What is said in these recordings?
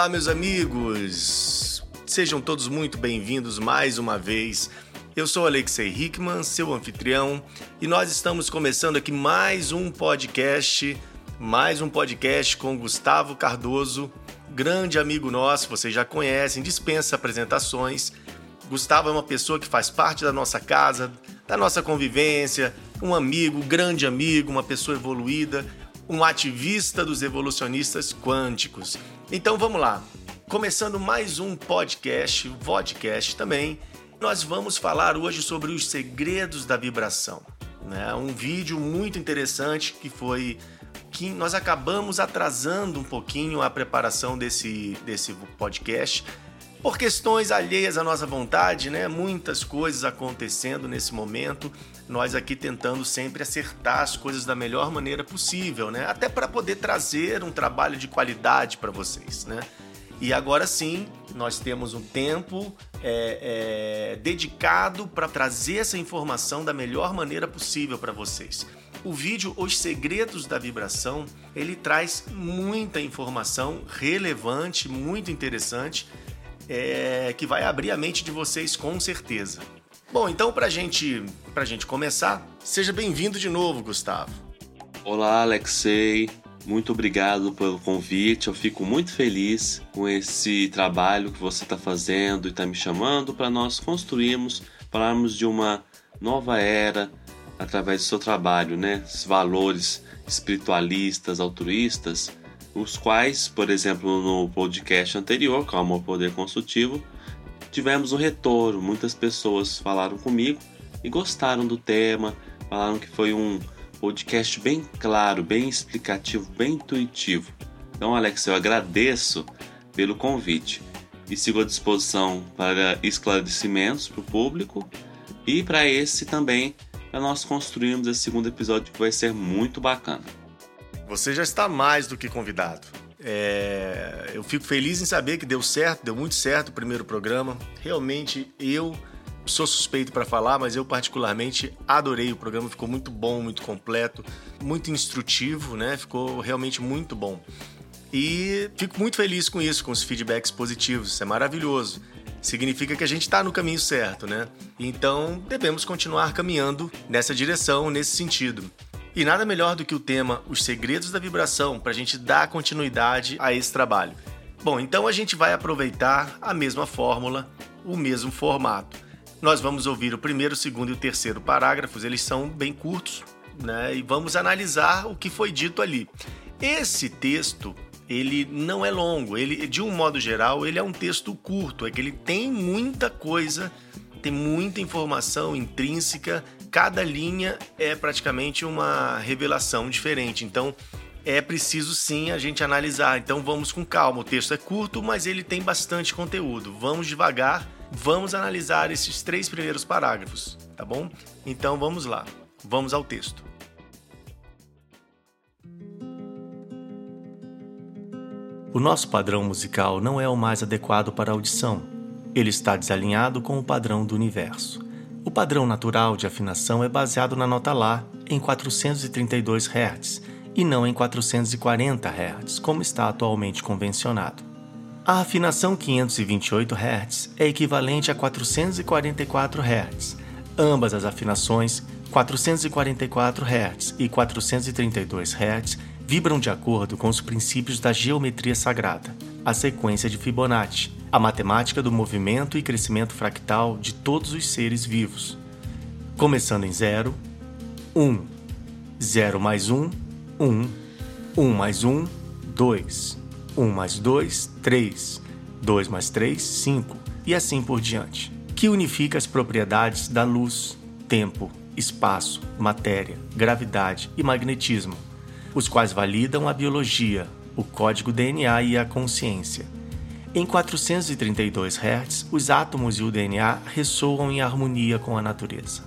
Olá, meus amigos! Sejam todos muito bem-vindos mais uma vez. Eu sou Alexei Hickman, seu anfitrião, e nós estamos começando aqui mais um podcast, mais um podcast com Gustavo Cardoso, grande amigo nosso, vocês já conhecem, dispensa apresentações. Gustavo é uma pessoa que faz parte da nossa casa, da nossa convivência, um amigo, grande amigo, uma pessoa evoluída, um ativista dos evolucionistas quânticos. Então vamos lá. Começando mais um podcast, vodcast também, nós vamos falar hoje sobre os segredos da vibração. Né? Um vídeo muito interessante que foi que nós acabamos atrasando um pouquinho a preparação desse, desse podcast por questões alheias à nossa vontade, né? Muitas coisas acontecendo nesse momento, nós aqui tentando sempre acertar as coisas da melhor maneira possível, né? Até para poder trazer um trabalho de qualidade para vocês, né? E agora sim, nós temos um tempo é, é, dedicado para trazer essa informação da melhor maneira possível para vocês. O vídeo Os Segredos da Vibração, ele traz muita informação relevante, muito interessante é, que vai abrir a mente de vocês com certeza. Bom, então para gente, a gente começar, seja bem-vindo de novo, Gustavo. Olá, Alexei. Muito obrigado pelo convite. Eu fico muito feliz com esse trabalho que você está fazendo e está me chamando para nós construirmos, falarmos de uma nova era através do seu trabalho, né? Os valores espiritualistas, altruístas os quais, por exemplo, no podcast anterior, Calma ao Poder Consultivo, tivemos um retorno. Muitas pessoas falaram comigo e gostaram do tema, falaram que foi um podcast bem claro, bem explicativo, bem intuitivo. Então, Alex, eu agradeço pelo convite e sigo à disposição para esclarecimentos para o público e para esse também, para nós construirmos esse segundo episódio que vai ser muito bacana. Você já está mais do que convidado. É, eu fico feliz em saber que deu certo, deu muito certo o primeiro programa. Realmente eu sou suspeito para falar, mas eu particularmente adorei o programa, ficou muito bom, muito completo, muito instrutivo, né? Ficou realmente muito bom. E fico muito feliz com isso, com os feedbacks positivos, isso é maravilhoso. Significa que a gente está no caminho certo, né? Então devemos continuar caminhando nessa direção, nesse sentido. E nada melhor do que o tema Os Segredos da Vibração para a gente dar continuidade a esse trabalho. Bom, então a gente vai aproveitar a mesma fórmula, o mesmo formato. Nós vamos ouvir o primeiro, o segundo e o terceiro parágrafos, eles são bem curtos, né? E vamos analisar o que foi dito ali. Esse texto, ele não é longo, ele de um modo geral, ele é um texto curto, é que ele tem muita coisa, tem muita informação intrínseca cada linha é praticamente uma revelação diferente. Então é preciso sim a gente analisar. Então vamos com calma. O texto é curto, mas ele tem bastante conteúdo. Vamos devagar, vamos analisar esses três primeiros parágrafos, tá bom? Então vamos lá. Vamos ao texto. O nosso padrão musical não é o mais adequado para a audição. Ele está desalinhado com o padrão do universo. O padrão natural de afinação é baseado na nota Lá em 432 Hz e não em 440 Hz, como está atualmente convencionado. A afinação 528 Hz é equivalente a 444 Hz. Ambas as afinações, 444 Hz e 432 Hz, vibram de acordo com os princípios da geometria sagrada, a sequência de Fibonacci, a matemática do movimento e crescimento fractal de todos os seres vivos. Começando em 0, 1, 0 mais 1, 1, 1 mais 1, 2, 1 mais 2, 3, 2 mais 3, 5 e assim por diante, que unifica as propriedades da luz, tempo, espaço, matéria, gravidade e magnetismo, os quais validam a biologia, o código DNA e a consciência em 432 Hz, os átomos e o DNA ressoam em harmonia com a natureza.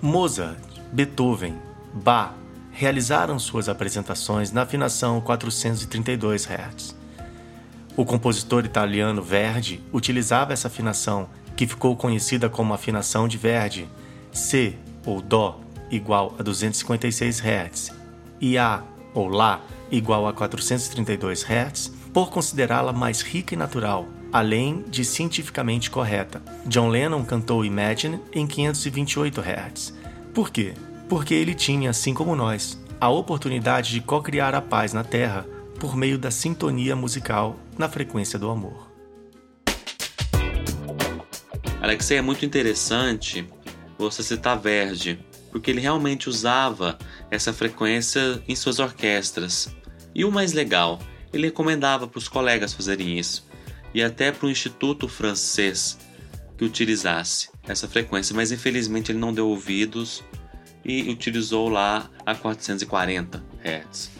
Mozart, Beethoven, Bach realizaram suas apresentações na afinação 432 Hz. O compositor italiano Verdi utilizava essa afinação, que ficou conhecida como afinação de Verdi, C ou Dó igual a 256 Hz e A ou Lá igual a 432 Hz por considerá-la mais rica e natural, além de cientificamente correta. John Lennon cantou Imagine em 528 Hz. Por quê? Porque ele tinha, assim como nós, a oportunidade de co-criar a paz na Terra por meio da sintonia musical na frequência do amor. Alexei, é muito interessante você citar Verdi, porque ele realmente usava essa frequência em suas orquestras. E o mais legal, ele recomendava para os colegas fazerem isso, e até para o Instituto Francês que utilizasse essa frequência, mas infelizmente ele não deu ouvidos e utilizou lá a 440 Hz.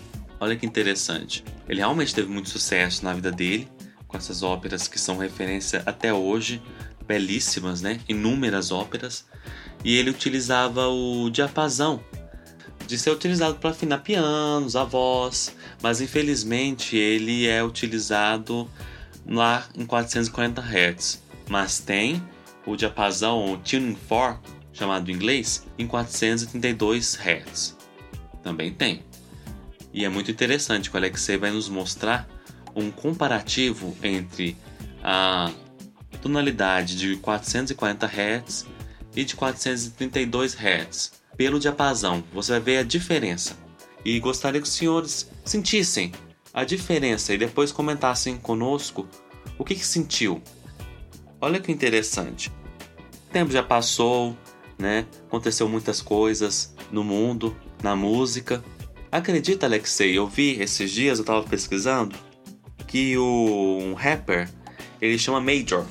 Olha que interessante. Ele realmente teve muito sucesso na vida dele, com essas óperas que são referência até hoje, belíssimas, né? Inúmeras óperas. E ele utilizava o diapasão de ser utilizado para afinar pianos, a voz, mas infelizmente ele é utilizado lá em 440 Hz. Mas tem o diapasão, o tuning fork, chamado em inglês, em 432 Hz. Também tem. E é muito interessante que o Alexei vai nos mostrar um comparativo entre a tonalidade de 440 Hz e de 432 Hz pelo diapasão. Você vai ver a diferença. E gostaria que os senhores sentissem a diferença e depois comentassem conosco o que, que sentiu. Olha que interessante. O tempo já passou, né? Aconteceu muitas coisas no mundo, na música. Acredita, Alexei, eu vi esses dias, eu estava pesquisando, que o um rapper, ele chama Major.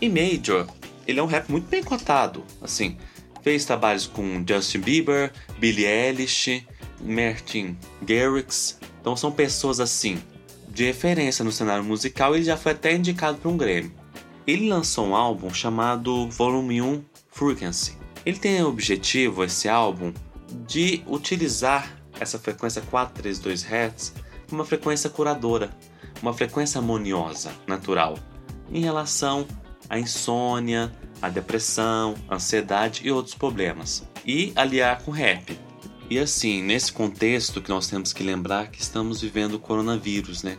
E Major, ele é um rap muito bem cotado, assim. Fez trabalhos com Justin Bieber, Billie Eilish, Martin Garrix. Então são pessoas assim, de referência no cenário musical ele já foi até indicado para um Grammy. Ele lançou um álbum chamado Volume 1 Frequency. Ele tem o objetivo, esse álbum, de utilizar essa frequência 432 Hz como uma frequência curadora, uma frequência harmoniosa, natural, em relação à insônia, à depressão, ansiedade e outros problemas, e aliar com rap. E assim, nesse contexto que nós temos que lembrar que estamos vivendo o coronavírus, né?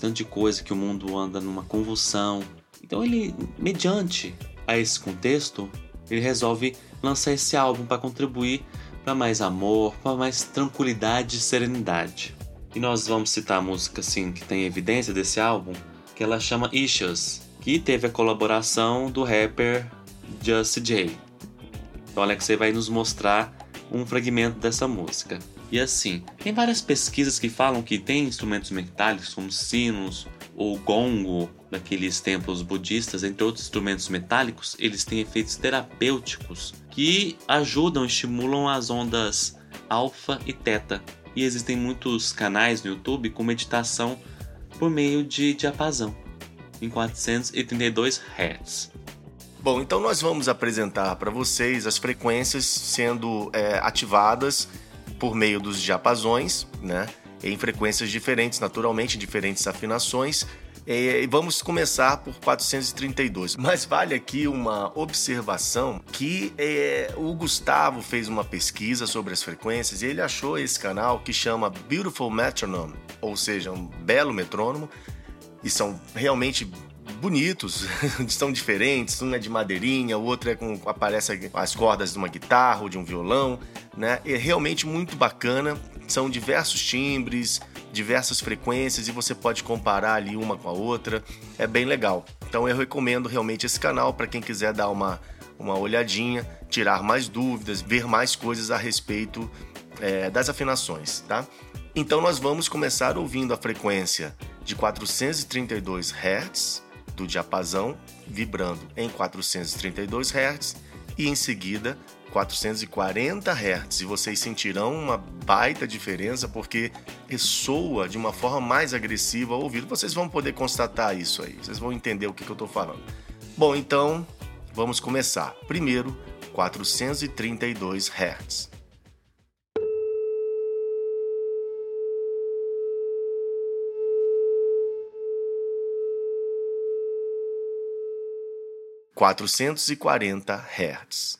Tanto de coisa que o mundo anda numa convulsão. Então ele, mediante a esse contexto, ele resolve lançar esse álbum para contribuir para mais amor, para mais tranquilidade e serenidade. E nós vamos citar a música assim que tem evidência desse álbum, que ela chama Issues, que teve a colaboração do rapper Just J. Então Alexei vai nos mostrar um fragmento dessa música. E assim, tem várias pesquisas que falam que tem instrumentos metálicos como sinos ou gongo daqueles templos budistas, entre outros instrumentos metálicos, eles têm efeitos terapêuticos que ajudam, estimulam as ondas alfa e teta. E existem muitos canais no YouTube com meditação por meio de diapasão em 432 Hz. Bom, então nós vamos apresentar para vocês as frequências sendo é, ativadas por meio dos diapasões, né? Em frequências diferentes, naturalmente, diferentes afinações. E vamos começar por 432. Mas vale aqui uma observação que é, o Gustavo fez uma pesquisa sobre as frequências e ele achou esse canal que chama Beautiful Metronome, ou seja, um belo metrônomo, e são realmente bonitos, são diferentes, um é de madeirinha, o outro é com aparece as cordas de uma guitarra ou de um violão, né? É realmente muito bacana, são diversos timbres, diversas frequências e você pode comparar ali uma com a outra, é bem legal. Então eu recomendo realmente esse canal para quem quiser dar uma uma olhadinha, tirar mais dúvidas, ver mais coisas a respeito é, das afinações, tá? Então nós vamos começar ouvindo a frequência de 432 Hz do diapasão vibrando em 432 Hz e em seguida 440 Hz. E vocês sentirão uma baita diferença porque ressoa de uma forma mais agressiva ao ouvido. Vocês vão poder constatar isso aí, vocês vão entender o que, que eu estou falando. Bom, então vamos começar. Primeiro, 432 Hz. 440 Hz.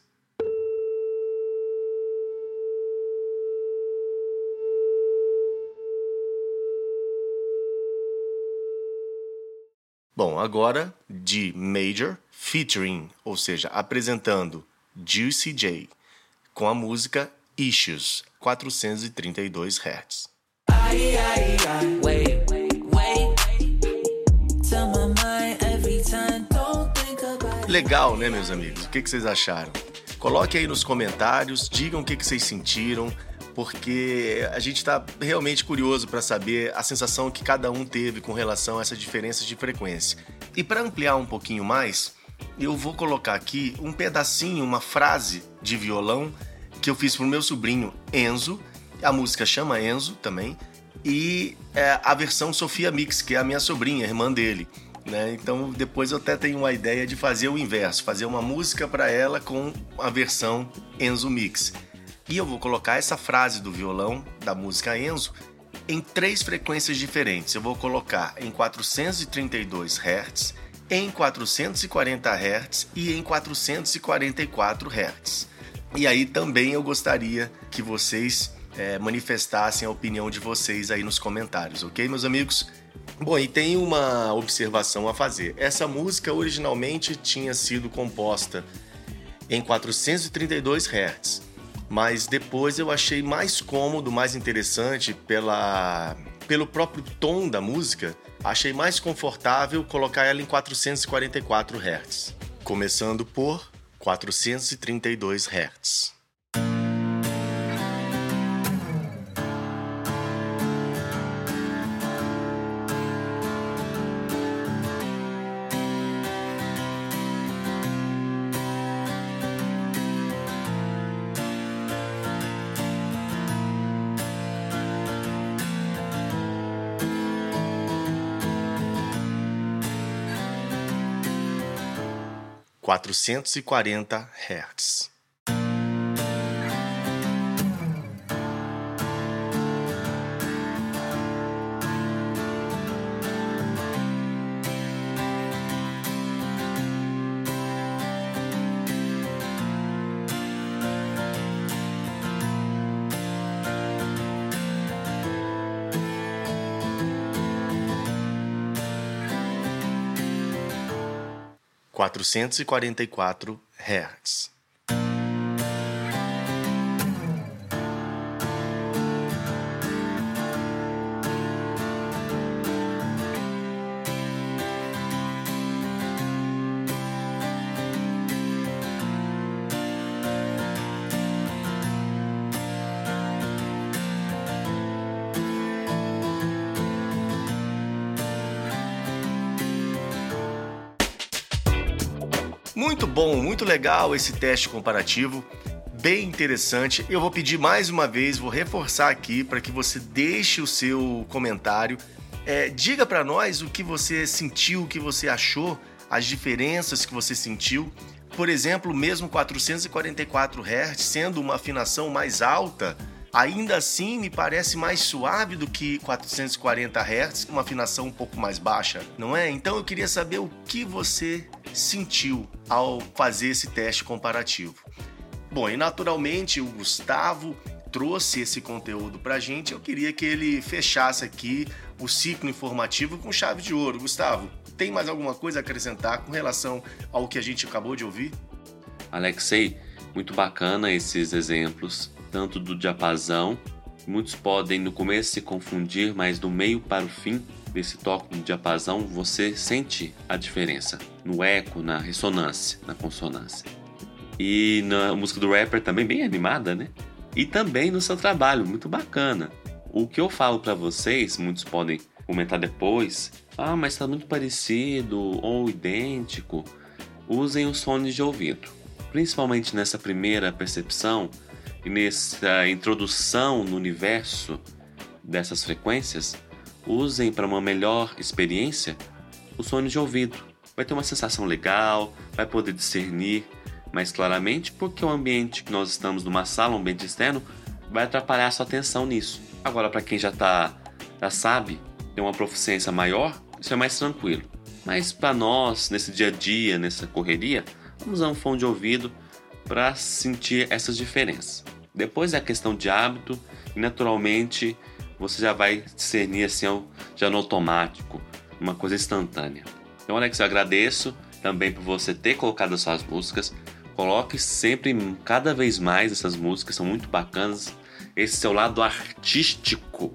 Bom, agora D Major featuring, ou seja, apresentando Juicy J com a música Issues, 432 Hz. Legal, né, meus amigos? O que, vocês acharam? Coloque aí nos comentários, digam o que, que vocês sentiram, porque a gente está realmente curioso para saber a sensação que cada um teve com relação a essas diferenças de frequência. E para ampliar um pouquinho mais, eu vou colocar aqui um pedacinho, uma frase de violão que eu fiz pro meu sobrinho Enzo. A música chama Enzo também. E é, a versão Sofia Mix, que é a minha sobrinha, irmã dele. Né? Então depois eu até tenho uma ideia de fazer o inverso, fazer uma música para ela com a versão Enzo Mix. E eu vou colocar essa frase do violão da música Enzo em três frequências diferentes. Eu vou colocar em 432 Hz, em 440 Hz e em 444 Hz. E aí também eu gostaria que vocês é, manifestassem a opinião de vocês aí nos comentários, ok, meus amigos? Bom, e tem uma observação a fazer. Essa música originalmente tinha sido composta em 432 Hz, mas depois eu achei mais cômodo, mais interessante pela pelo próprio tom da música, achei mais confortável colocar ela em 444 Hz, começando por 432 Hz. 440 Hz. Quatrocentos e quarenta e quatro Hz. Muito bom, muito legal esse teste comparativo, bem interessante. Eu vou pedir mais uma vez, vou reforçar aqui para que você deixe o seu comentário. É, diga para nós o que você sentiu, o que você achou, as diferenças que você sentiu. Por exemplo, mesmo 444 Hz sendo uma afinação mais alta, ainda assim me parece mais suave do que 440 Hz, uma afinação um pouco mais baixa, não é? Então eu queria saber o que você sentiu ao fazer esse teste comparativo. Bom, e naturalmente o Gustavo trouxe esse conteúdo para a gente. Eu queria que ele fechasse aqui o ciclo informativo com chave de ouro. Gustavo, tem mais alguma coisa a acrescentar com relação ao que a gente acabou de ouvir? Alexei, muito bacana esses exemplos, tanto do diapasão. Muitos podem no começo se confundir, mas do meio para o fim desse toque de diapasão, você sente a diferença no eco, na ressonância, na consonância. E na música do rapper também bem animada, né? E também no seu trabalho, muito bacana. O que eu falo para vocês, muitos podem comentar depois, ah, mas está muito parecido ou idêntico. Usem os fones de ouvido. Principalmente nessa primeira percepção e nessa introdução no universo dessas frequências, usem para uma melhor experiência o fone de ouvido. Vai ter uma sensação legal, vai poder discernir mais claramente, porque o ambiente que nós estamos numa sala, um ambiente externo, vai atrapalhar a sua atenção nisso. Agora, para quem já tá, já sabe, tem uma proficiência maior, isso é mais tranquilo. Mas para nós, nesse dia a dia, nessa correria, vamos usar um fone de ouvido para sentir essas diferenças. Depois é a questão de hábito e naturalmente você já vai discernir assim, já no automático, uma coisa instantânea. Então, Alex, eu agradeço também por você ter colocado as suas músicas. Coloque sempre, cada vez mais essas músicas, são muito bacanas. Esse seu lado artístico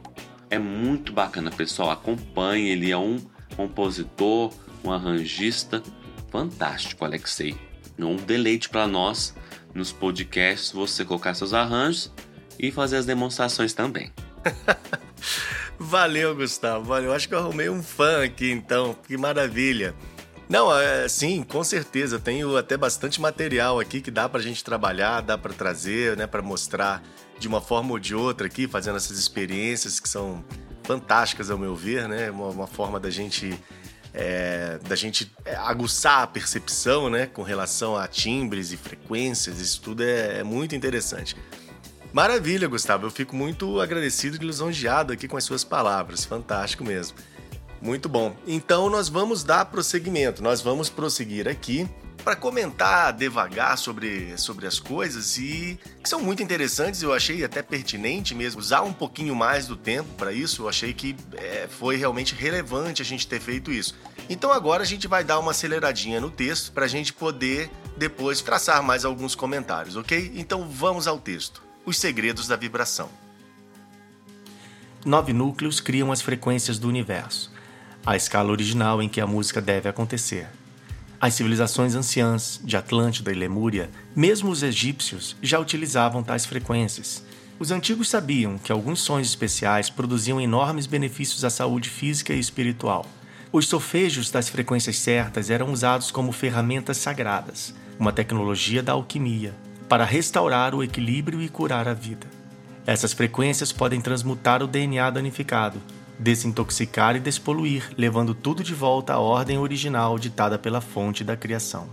é muito bacana, pessoal. Acompanhe, ele é um compositor, um arranjista fantástico, Alexei. Um deleite para nós nos podcasts você colocar seus arranjos e fazer as demonstrações também. Valeu, Gustavo. Valeu. Acho que eu arrumei um fã aqui, então. Que maravilha. Não, é, sim, com certeza. Tenho até bastante material aqui que dá pra gente trabalhar, dá para trazer, né, para mostrar de uma forma ou de outra aqui, fazendo essas experiências que são fantásticas ao meu ver, né? Uma, uma forma da gente é, da gente é, aguçar a percepção, né, com relação a timbres e frequências. Isso tudo é, é muito interessante. Maravilha, Gustavo. Eu fico muito agradecido e lisonjeado aqui com as suas palavras. Fantástico mesmo. Muito bom. Então nós vamos dar prosseguimento. Nós vamos prosseguir aqui para comentar devagar sobre, sobre as coisas e que são muito interessantes. Eu achei até pertinente mesmo usar um pouquinho mais do tempo para isso. Eu achei que é, foi realmente relevante a gente ter feito isso. Então agora a gente vai dar uma aceleradinha no texto para a gente poder depois traçar mais alguns comentários, ok? Então vamos ao texto. Os segredos da vibração. Nove núcleos criam as frequências do universo, a escala original em que a música deve acontecer. As civilizações anciãs de Atlântida e Lemúria, mesmo os egípcios, já utilizavam tais frequências. Os antigos sabiam que alguns sons especiais produziam enormes benefícios à saúde física e espiritual. Os solfejos das frequências certas eram usados como ferramentas sagradas, uma tecnologia da alquimia, para restaurar o equilíbrio e curar a vida. Essas frequências podem transmutar o DNA danificado, desintoxicar e despoluir, levando tudo de volta à ordem original ditada pela fonte da criação.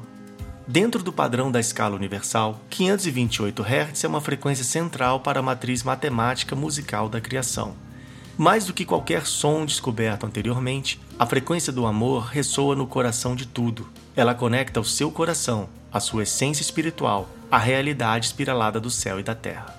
Dentro do padrão da escala universal, 528 Hz é uma frequência central para a matriz matemática musical da criação. Mais do que qualquer som descoberto anteriormente, a frequência do amor ressoa no coração de tudo. Ela conecta o seu coração, a sua essência espiritual, a realidade espiralada do céu e da terra.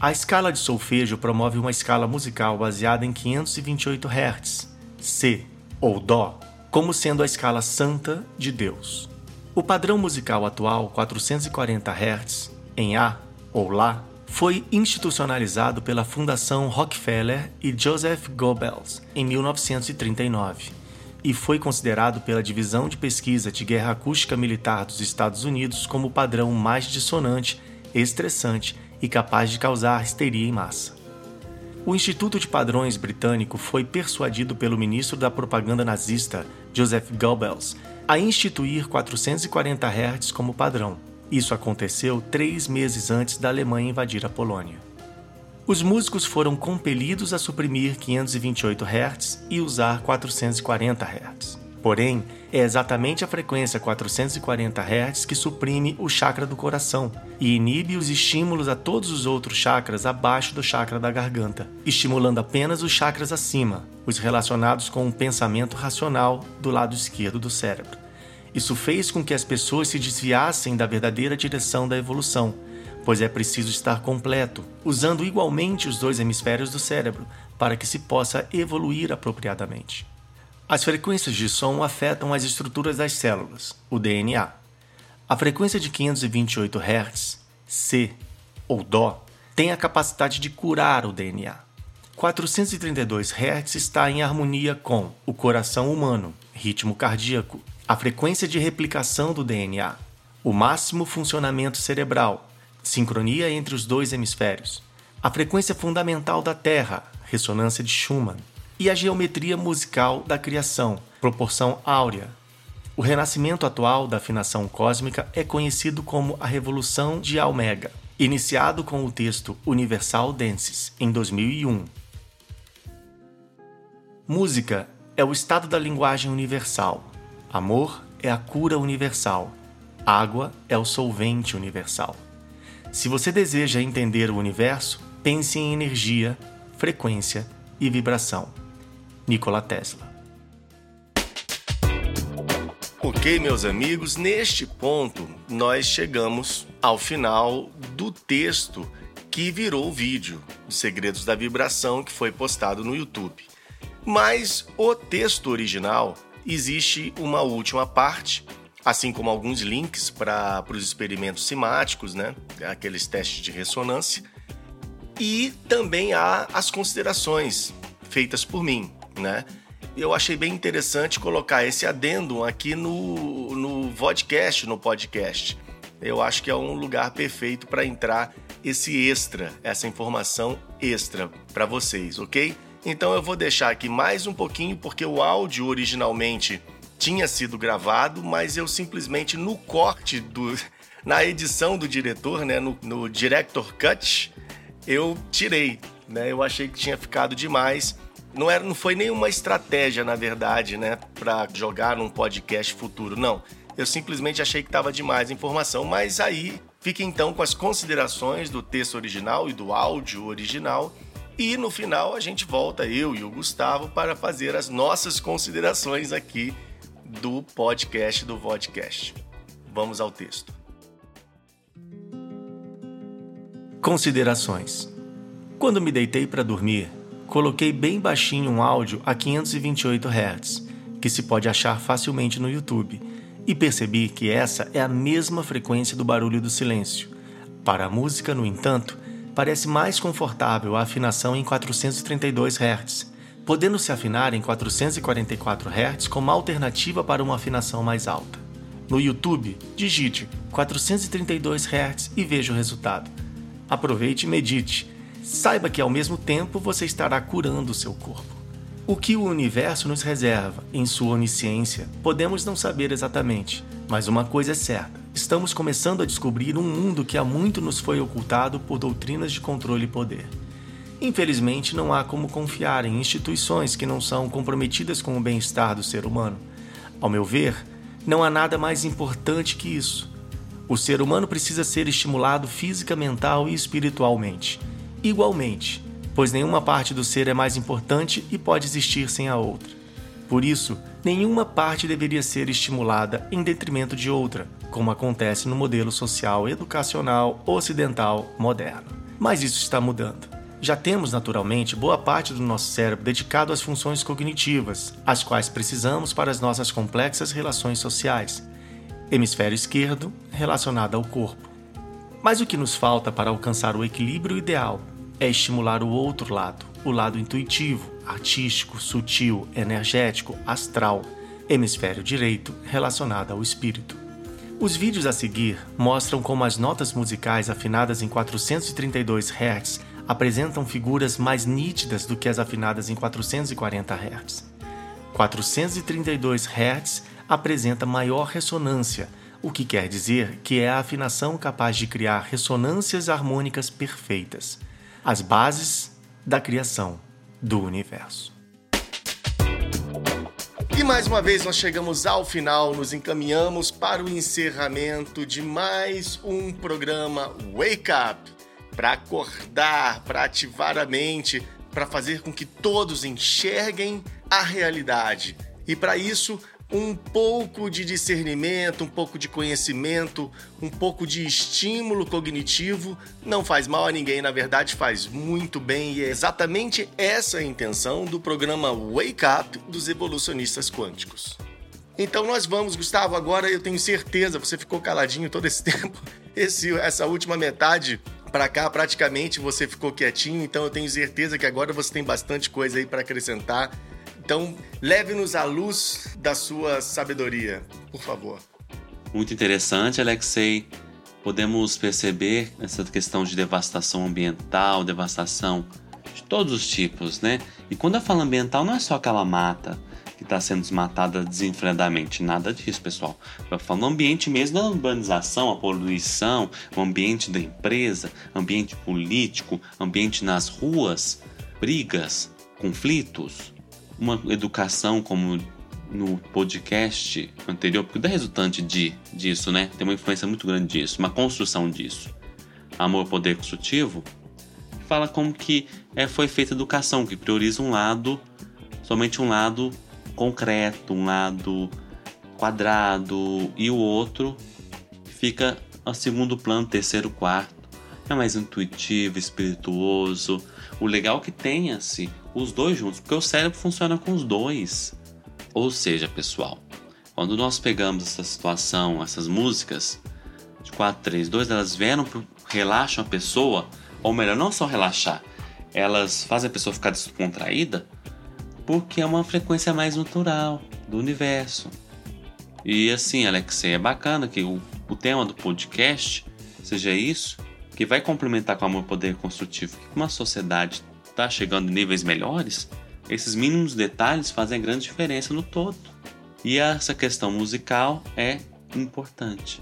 A escala de solfejo promove uma escala musical baseada em 528 Hz, C ou Dó, como sendo a escala santa de Deus. O padrão musical atual 440 Hz, em A ou Lá, foi institucionalizado pela Fundação Rockefeller e Joseph Goebbels em 1939 e foi considerado pela Divisão de Pesquisa de Guerra Acústica Militar dos Estados Unidos como o padrão mais dissonante, estressante e capaz de causar histeria em massa. O Instituto de Padrões britânico foi persuadido pelo ministro da propaganda nazista, Joseph Goebbels, a instituir 440 Hz como padrão. Isso aconteceu três meses antes da Alemanha invadir a Polônia. Os músicos foram compelidos a suprimir 528 Hz e usar 440 Hz. Porém, é exatamente a frequência 440 Hz que suprime o chakra do coração e inibe os estímulos a todos os outros chakras abaixo do chakra da garganta, estimulando apenas os chakras acima, os relacionados com o pensamento racional do lado esquerdo do cérebro. Isso fez com que as pessoas se desviassem da verdadeira direção da evolução pois é preciso estar completo, usando igualmente os dois hemisférios do cérebro para que se possa evoluir apropriadamente. As frequências de som afetam as estruturas das células, o DNA. A frequência de 528 Hz, C ou Dó, tem a capacidade de curar o DNA. 432 Hz está em harmonia com o coração humano, ritmo cardíaco, a frequência de replicação do DNA, o máximo funcionamento cerebral, sincronia entre os dois hemisférios, a frequência fundamental da Terra, ressonância de Schumann, e a geometria musical da criação, proporção áurea. O renascimento atual da afinação cósmica é conhecido como a Revolução de Almega, iniciado com o texto Universal Dances, em 2001. Música é o estado da linguagem universal. Amor é a cura universal. Água é o solvente universal. Se você deseja entender o universo, pense em energia, frequência e vibração. Nikola Tesla. Ok, meus amigos, neste ponto nós chegamos ao final do texto que virou o vídeo, Os Segredos da Vibração, que foi postado no YouTube. Mas o texto original existe uma última parte, assim como alguns links para os experimentos simáticos, né? aqueles testes de ressonância, e também há as considerações feitas por mim. Né? Eu achei bem interessante colocar esse adendo aqui no, no vodcast, no podcast. Eu acho que é um lugar perfeito para entrar esse extra, essa informação extra para vocês, ok? Então eu vou deixar aqui mais um pouquinho porque o áudio originalmente tinha sido gravado, mas eu simplesmente no corte do na edição do diretor, né, no, no director cut, eu tirei, né? Eu achei que tinha ficado demais. Não era, não foi nenhuma estratégia, na verdade, né, para jogar num podcast futuro, não. Eu simplesmente achei que estava demais a informação, mas aí fica então com as considerações do texto original e do áudio original. E no final a gente volta, eu e o Gustavo, para fazer as nossas considerações aqui do podcast do Vodcast. Vamos ao texto. Considerações. Quando me deitei para dormir, coloquei bem baixinho um áudio a 528 Hz, que se pode achar facilmente no YouTube e percebi que essa é a mesma frequência do barulho do silêncio. Para a música, no entanto, parece mais confortável a afinação em 432 Hz, podendo se afinar em 444 Hz como alternativa para uma afinação mais alta. No YouTube, digite 432 Hz e veja o resultado. Aproveite e medite. Saiba que ao mesmo tempo você estará curando o seu corpo. O que o universo nos reserva em sua onisciência podemos não saber exatamente, mas uma coisa é certa: estamos começando a descobrir um mundo que há muito nos foi ocultado por doutrinas de controle e poder. Infelizmente, não há como confiar em instituições que não são comprometidas com o bem-estar do ser humano. Ao meu ver, não há nada mais importante que isso. O ser humano precisa ser estimulado física, mental e espiritualmente. Igualmente, pois nenhuma parte do ser é mais importante e pode existir sem a outra. Por isso, nenhuma parte deveria ser estimulada em detrimento de outra, como acontece no modelo social educacional ocidental moderno. Mas isso está mudando. Já temos naturalmente boa parte do nosso cérebro dedicado às funções cognitivas, as quais precisamos para as nossas complexas relações sociais. Hemisfério esquerdo relacionado ao corpo. Mas o que nos falta para alcançar o equilíbrio ideal é estimular o outro lado, o lado intuitivo, artístico, sutil, energético, astral, hemisfério direito relacionado ao espírito. Os vídeos a seguir mostram como as notas musicais afinadas em 432 Hz apresentam figuras mais nítidas do que as afinadas em 440 Hz. 432 Hz apresenta maior ressonância, o que quer dizer que é a afinação capaz de criar ressonâncias harmônicas perfeitas as bases da criação do universo. E mais uma vez nós chegamos ao final, nos encaminhamos para o encerramento de mais um programa Wake Up para acordar, para ativar a mente, para fazer com que todos enxerguem a realidade. E para isso, um pouco de discernimento, um pouco de conhecimento, um pouco de estímulo cognitivo não faz mal a ninguém, na verdade faz muito bem e é exatamente essa a intenção do programa Wake Up dos evolucionistas quânticos. Então nós vamos, Gustavo, agora eu tenho certeza, você ficou caladinho todo esse tempo, esse, essa última metade para cá praticamente você ficou quietinho, então eu tenho certeza que agora você tem bastante coisa aí para acrescentar então, leve-nos à luz da sua sabedoria, por favor. Muito interessante, Alexei. Podemos perceber essa questão de devastação ambiental, devastação de todos os tipos, né? E quando eu falo ambiental, não é só aquela mata que está sendo desmatada desenfreadamente, nada disso, pessoal. Eu falo ambiente mesmo da urbanização, a poluição, o ambiente da empresa, ambiente político, ambiente nas ruas, brigas, conflitos, uma educação como no podcast anterior, porque é resultante de, disso, né? Tem uma influência muito grande disso, uma construção disso. Amor, poder construtivo fala como que é, foi feita educação, que prioriza um lado, somente um lado concreto, um lado quadrado, e o outro fica a segundo plano, terceiro, quarto. É mais intuitivo, espirituoso. O legal é que tenha-se os dois juntos, porque o cérebro funciona com os dois. Ou seja, pessoal, quando nós pegamos essa situação, essas músicas de 4, 3, 2, elas vieram, relaxam a pessoa, ou melhor, não só relaxar, elas fazem a pessoa ficar descontraída porque é uma frequência mais natural do universo. E assim, Alexei, é bacana que o, o tema do podcast seja isso, que vai complementar com o amor poder construtivo, que uma sociedade está chegando em níveis melhores, esses mínimos detalhes fazem grande diferença no todo. E essa questão musical é importante.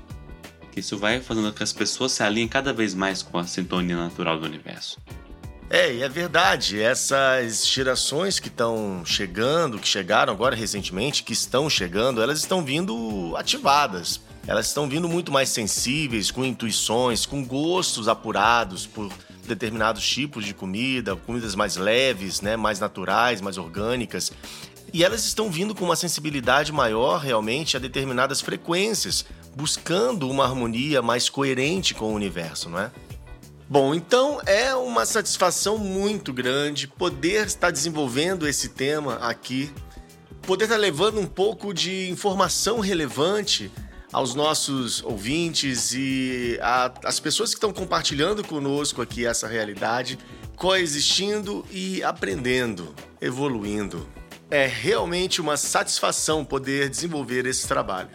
Isso vai fazendo com que as pessoas se alinhem cada vez mais com a sintonia natural do universo. É, e é verdade. Essas gerações que estão chegando, que chegaram agora recentemente, que estão chegando, elas estão vindo ativadas. Elas estão vindo muito mais sensíveis, com intuições, com gostos apurados por determinados tipos de comida, comidas mais leves, né, mais naturais, mais orgânicas. E elas estão vindo com uma sensibilidade maior realmente a determinadas frequências, buscando uma harmonia mais coerente com o universo, não é? Bom, então é uma satisfação muito grande poder estar desenvolvendo esse tema aqui, poder estar levando um pouco de informação relevante aos nossos ouvintes e às pessoas que estão compartilhando conosco aqui essa realidade, coexistindo e aprendendo, evoluindo. É realmente uma satisfação poder desenvolver esse trabalho.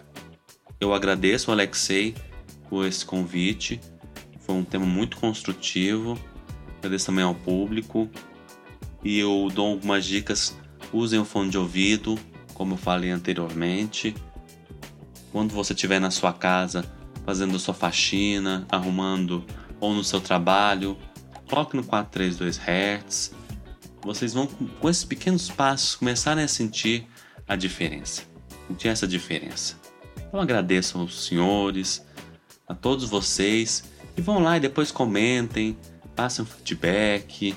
Eu agradeço, Alexei, por esse convite foi um tema muito construtivo. Agradeço também ao público. E eu dou algumas dicas. Usem o fone de ouvido, como eu falei anteriormente. Quando você estiver na sua casa fazendo sua faxina, arrumando ou no seu trabalho, coloque no 432 Hz. Vocês vão, com esses pequenos passos, começarem a sentir a diferença. Sentir essa diferença. Então agradeço aos senhores, a todos vocês e vão lá e depois comentem, passem um feedback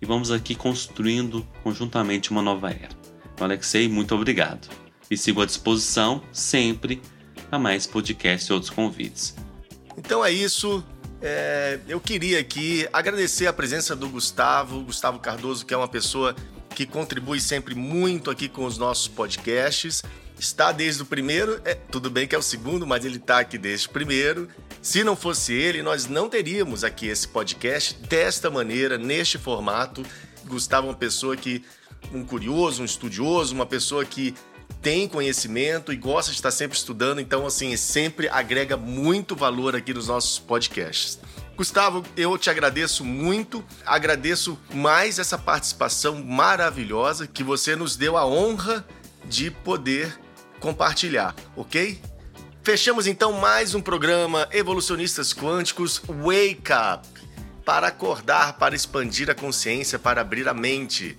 e vamos aqui construindo conjuntamente uma nova era. Então, Alexei, muito obrigado. E sigo à disposição sempre a mais podcasts e outros convites. Então é isso. É, eu queria aqui agradecer a presença do Gustavo, Gustavo Cardoso, que é uma pessoa que contribui sempre muito aqui com os nossos podcasts. Está desde o primeiro, é, tudo bem que é o segundo, mas ele está aqui desde o primeiro. Se não fosse ele, nós não teríamos aqui esse podcast desta maneira, neste formato. Gustavo é uma pessoa que, um curioso, um estudioso, uma pessoa que tem conhecimento e gosta de estar sempre estudando, então, assim, sempre agrega muito valor aqui nos nossos podcasts. Gustavo, eu te agradeço muito, agradeço mais essa participação maravilhosa que você nos deu a honra de poder compartilhar, ok? Fechamos então mais um programa Evolucionistas Quânticos Wake Up para acordar, para expandir a consciência, para abrir a mente.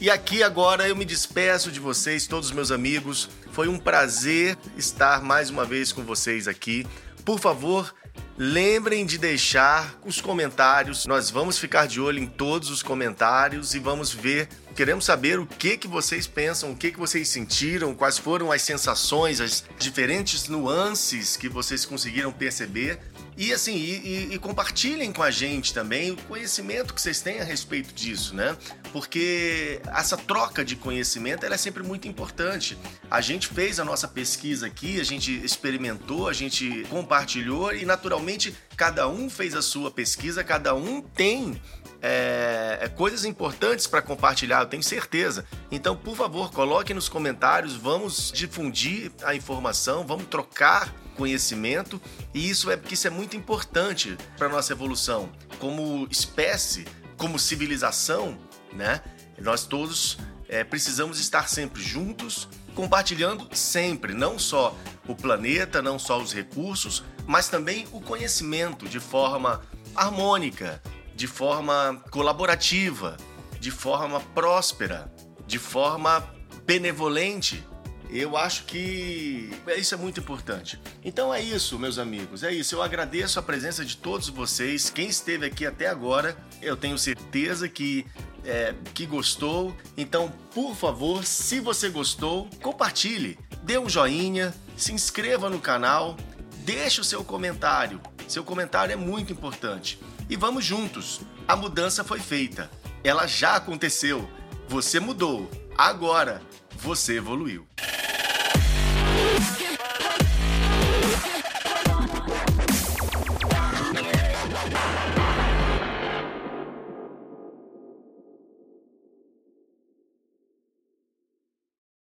E aqui agora eu me despeço de vocês, todos meus amigos. Foi um prazer estar mais uma vez com vocês aqui. Por favor, lembrem de deixar os comentários. Nós vamos ficar de olho em todos os comentários e vamos ver Queremos saber o que, que vocês pensam, o que, que vocês sentiram, quais foram as sensações, as diferentes nuances que vocês conseguiram perceber. E assim, e, e, e, compartilhem com a gente também o conhecimento que vocês têm a respeito disso, né? Porque essa troca de conhecimento é sempre muito importante. A gente fez a nossa pesquisa aqui, a gente experimentou, a gente compartilhou e naturalmente cada um fez a sua pesquisa, cada um tem é, é, coisas importantes para compartilhar, eu tenho certeza. Então, por favor, coloque nos comentários, vamos difundir a informação, vamos trocar conhecimento e isso é porque isso é muito importante para nossa evolução como espécie, como civilização, né? Nós todos é, precisamos estar sempre juntos, compartilhando sempre, não só o planeta, não só os recursos, mas também o conhecimento de forma harmônica, de forma colaborativa, de forma próspera, de forma benevolente. Eu acho que isso é muito importante. Então é isso, meus amigos, é isso. Eu agradeço a presença de todos vocês. Quem esteve aqui até agora, eu tenho certeza que é, que gostou. Então, por favor, se você gostou, compartilhe, dê um joinha, se inscreva no canal, deixe o seu comentário. Seu comentário é muito importante e vamos juntos. A mudança foi feita. Ela já aconteceu. Você mudou. Agora, você evoluiu.